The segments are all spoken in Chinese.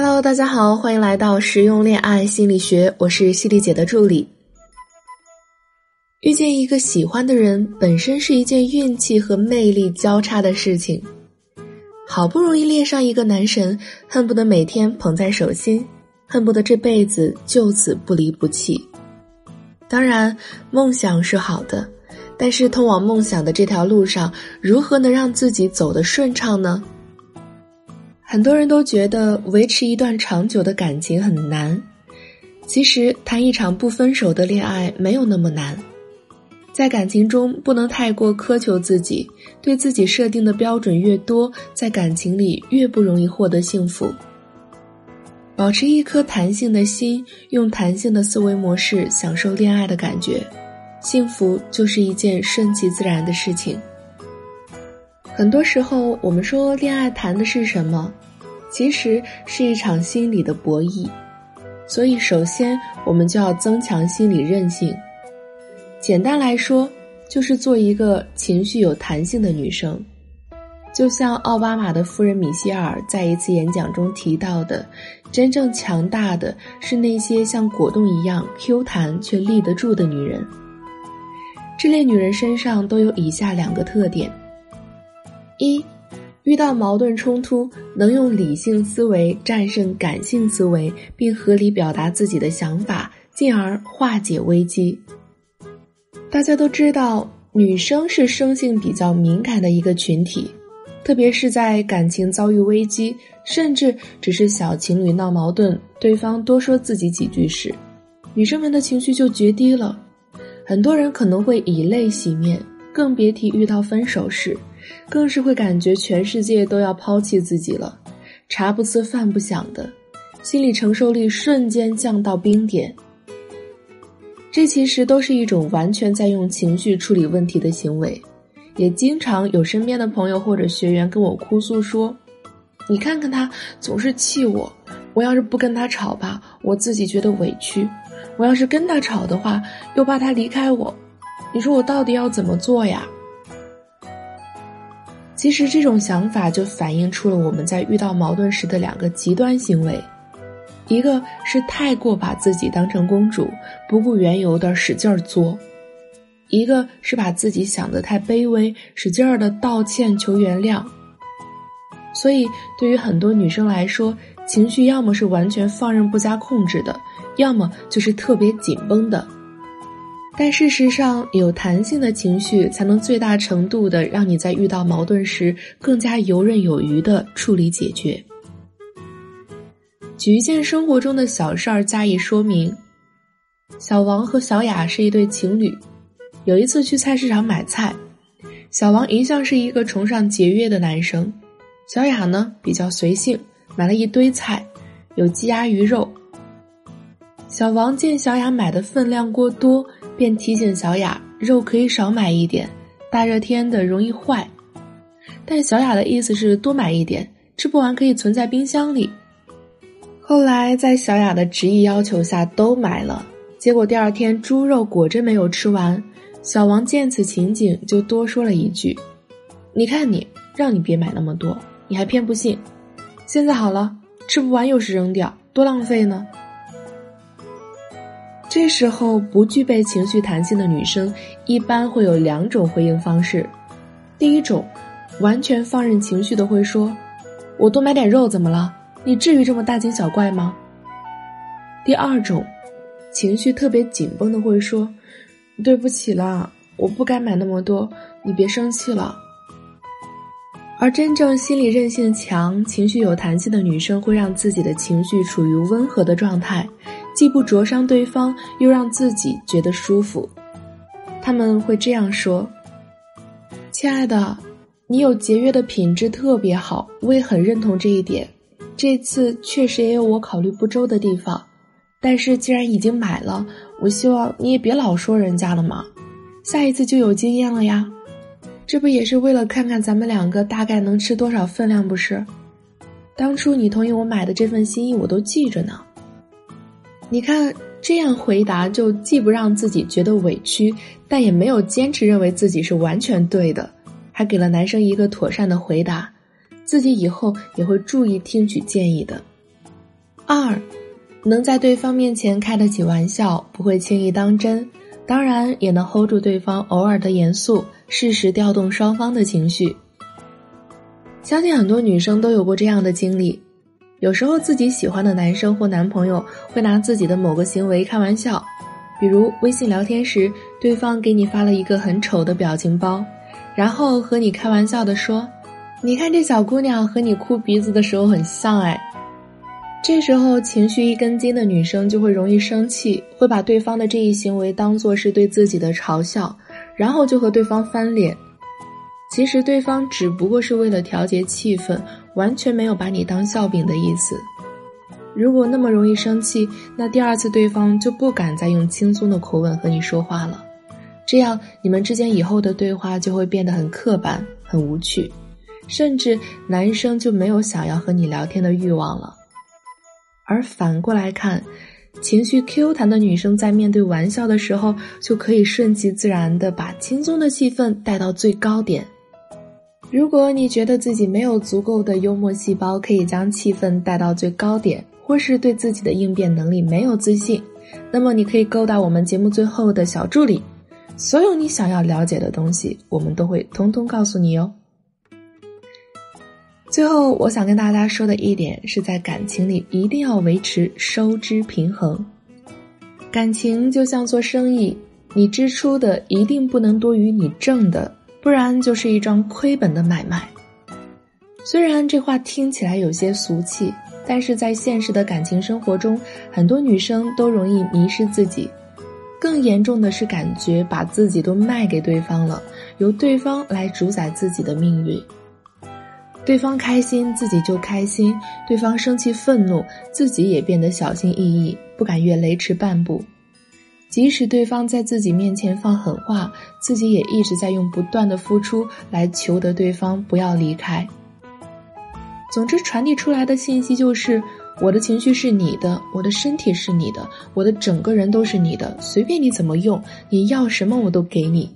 Hello，大家好，欢迎来到实用恋爱心理学，我是犀利姐的助理。遇见一个喜欢的人，本身是一件运气和魅力交叉的事情。好不容易恋上一个男神，恨不得每天捧在手心，恨不得这辈子就此不离不弃。当然，梦想是好的，但是通往梦想的这条路上，如何能让自己走得顺畅呢？很多人都觉得维持一段长久的感情很难，其实谈一场不分手的恋爱没有那么难。在感情中不能太过苛求自己，对自己设定的标准越多，在感情里越不容易获得幸福。保持一颗弹性的心，用弹性的思维模式享受恋爱的感觉，幸福就是一件顺其自然的事情。很多时候，我们说恋爱谈的是什么？其实是一场心理的博弈。所以，首先我们就要增强心理韧性。简单来说，就是做一个情绪有弹性的女生。就像奥巴马的夫人米歇尔在一次演讲中提到的：“真正强大的是那些像果冻一样 Q 弹却立得住的女人。”这类女人身上都有以下两个特点。一，遇到矛盾冲突，能用理性思维战胜感性思维，并合理表达自己的想法，进而化解危机。大家都知道，女生是生性比较敏感的一个群体，特别是在感情遭遇危机，甚至只是小情侣闹矛盾，对方多说自己几句时，女生们的情绪就决堤了。很多人可能会以泪洗面，更别提遇到分手时。更是会感觉全世界都要抛弃自己了，茶不思饭不想的，心理承受力瞬间降到冰点。这其实都是一种完全在用情绪处理问题的行为，也经常有身边的朋友或者学员跟我哭诉说：“你看看他总是气我，我要是不跟他吵吧，我自己觉得委屈；我要是跟他吵的话，又怕他离开我。你说我到底要怎么做呀？”其实这种想法就反映出了我们在遇到矛盾时的两个极端行为，一个是太过把自己当成公主，不顾缘由的使劲儿作；一个是把自己想得太卑微，使劲儿的道歉求原谅。所以，对于很多女生来说，情绪要么是完全放任不加控制的，要么就是特别紧绷的。但事实上，有弹性的情绪才能最大程度的让你在遇到矛盾时更加游刃有余的处理解决。举一件生活中的小事儿加以说明：小王和小雅是一对情侣，有一次去菜市场买菜，小王一向是一个崇尚节约的男生，小雅呢比较随性，买了一堆菜，有鸡鸭鱼肉。小王见小雅买的分量过多。便提醒小雅，肉可以少买一点，大热天的容易坏。但小雅的意思是多买一点，吃不完可以存在冰箱里。后来在小雅的执意要求下都买了，结果第二天猪肉果真没有吃完。小王见此情景，就多说了一句：“你看你，让你别买那么多，你还偏不信。现在好了，吃不完又是扔掉，多浪费呢。”这时候，不具备情绪弹性的女生一般会有两种回应方式。第一种，完全放任情绪的会说：“我多买点肉怎么了？你至于这么大惊小怪吗？”第二种，情绪特别紧绷的会说：“对不起啦，我不该买那么多，你别生气了。”而真正心理韧性强、情绪有弹性的女生，会让自己的情绪处于温和的状态。既不灼伤对方，又让自己觉得舒服。他们会这样说：“亲爱的，你有节约的品质特别好，我也很认同这一点。这次确实也有我考虑不周的地方，但是既然已经买了，我希望你也别老说人家了嘛。下一次就有经验了呀。这不也是为了看看咱们两个大概能吃多少分量不是？当初你同意我买的这份心意，我都记着呢。”你看，这样回答就既不让自己觉得委屈，但也没有坚持认为自己是完全对的，还给了男生一个妥善的回答，自己以后也会注意听取建议的。二，能在对方面前开得起玩笑，不会轻易当真，当然也能 hold 住对方偶尔的严肃，适时调动双方的情绪。相信很多女生都有过这样的经历，有时候自己喜欢的男生或男朋友会拿自己的某个行为开玩笑，比如微信聊天时，对方给你发了一个很丑的表情包，然后和你开玩笑的说：“你看这小姑娘和你哭鼻子的时候很像哎。”这时候情绪一根筋的女生就会容易生气，会把对方的这一行为当做是对自己的嘲笑，然后就和对方翻脸。其实对方只不过是为了调节气氛，完全没有把你当笑柄的意思。如果那么容易生气，那第二次对方就不敢再用轻松的口吻和你说话了，这样你们之间以后的对话就会变得很刻板、很无趣，甚至男生就没有想要和你聊天的欲望了。而反过来看，情绪 Q 弹的女生在面对玩笑的时候，就可以顺其自然的把轻松的气氛带到最高点。如果你觉得自己没有足够的幽默细胞，可以将气氛带到最高点，或是对自己的应变能力没有自信，那么你可以勾搭我们节目最后的小助理，所有你想要了解的东西，我们都会通通告诉你哦。最后，我想跟大家说的一点是在感情里一定要维持收支平衡。感情就像做生意，你支出的一定不能多于你挣的，不然就是一桩亏本的买卖。虽然这话听起来有些俗气，但是在现实的感情生活中，很多女生都容易迷失自己，更严重的是感觉把自己都卖给对方了，由对方来主宰自己的命运。对方开心，自己就开心；对方生气愤怒，自己也变得小心翼翼，不敢越雷池半步。即使对方在自己面前放狠话，自己也一直在用不断的付出来求得对方不要离开。总之，传递出来的信息就是：我的情绪是你的，我的身体是你的，我的整个人都是你的，随便你怎么用，你要什么我都给你。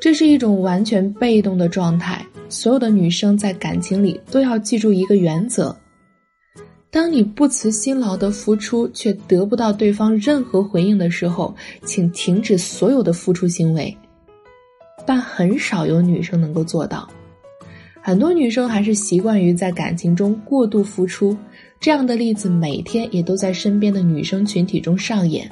这是一种完全被动的状态。所有的女生在感情里都要记住一个原则：当你不辞辛劳的付出却得不到对方任何回应的时候，请停止所有的付出行为。但很少有女生能够做到，很多女生还是习惯于在感情中过度付出。这样的例子每天也都在身边的女生群体中上演。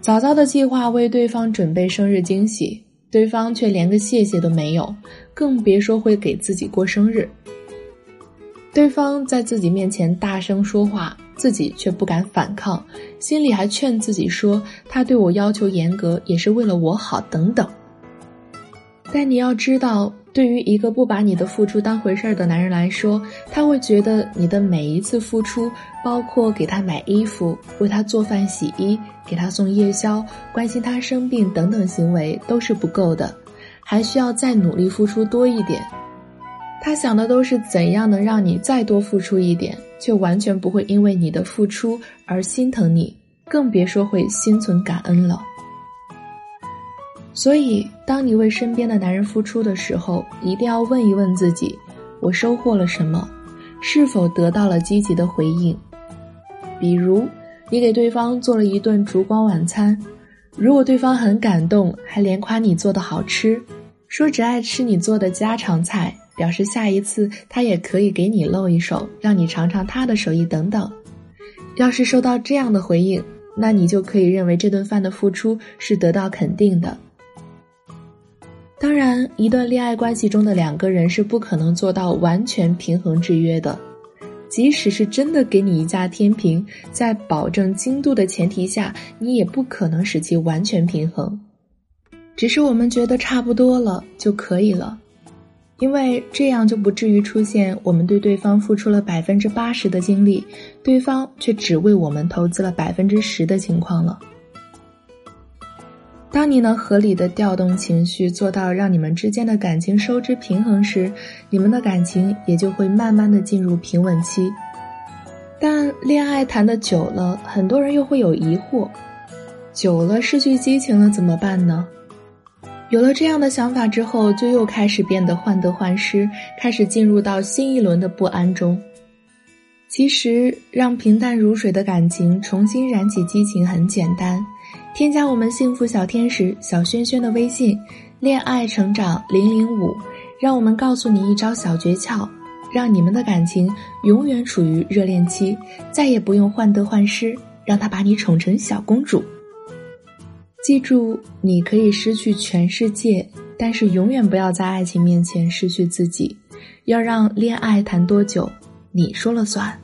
早早的计划为对方准备生日惊喜。对方却连个谢谢都没有，更别说会给自己过生日。对方在自己面前大声说话，自己却不敢反抗，心里还劝自己说他对我要求严格也是为了我好等等。但你要知道。对于一个不把你的付出当回事儿的男人来说，他会觉得你的每一次付出，包括给他买衣服、为他做饭洗衣、给他送夜宵、关心他生病等等行为都是不够的，还需要再努力付出多一点。他想的都是怎样能让你再多付出一点，却完全不会因为你的付出而心疼你，更别说会心存感恩了。所以，当你为身边的男人付出的时候，一定要问一问自己：我收获了什么？是否得到了积极的回应？比如，你给对方做了一顿烛光晚餐，如果对方很感动，还连夸你做的好吃，说只爱吃你做的家常菜，表示下一次他也可以给你露一手，让你尝尝他的手艺等等。要是收到这样的回应，那你就可以认为这顿饭的付出是得到肯定的。当然，一段恋爱关系中的两个人是不可能做到完全平衡制约的。即使是真的给你一架天平，在保证精度的前提下，你也不可能使其完全平衡。只是我们觉得差不多了就可以了，因为这样就不至于出现我们对对方付出了百分之八十的精力，对方却只为我们投资了百分之十的情况了。当你能合理的调动情绪，做到让你们之间的感情收支平衡时，你们的感情也就会慢慢的进入平稳期。但恋爱谈的久了，很多人又会有疑惑：久了失去激情了怎么办呢？有了这样的想法之后，就又开始变得患得患失，开始进入到新一轮的不安中。其实，让平淡如水的感情重新燃起激情很简单，添加我们幸福小天使小轩轩的微信“恋爱成长零零五”，让我们告诉你一招小诀窍，让你们的感情永远处于热恋期，再也不用患得患失，让他把你宠成小公主。记住，你可以失去全世界，但是永远不要在爱情面前失去自己。要让恋爱谈多久？你说了算。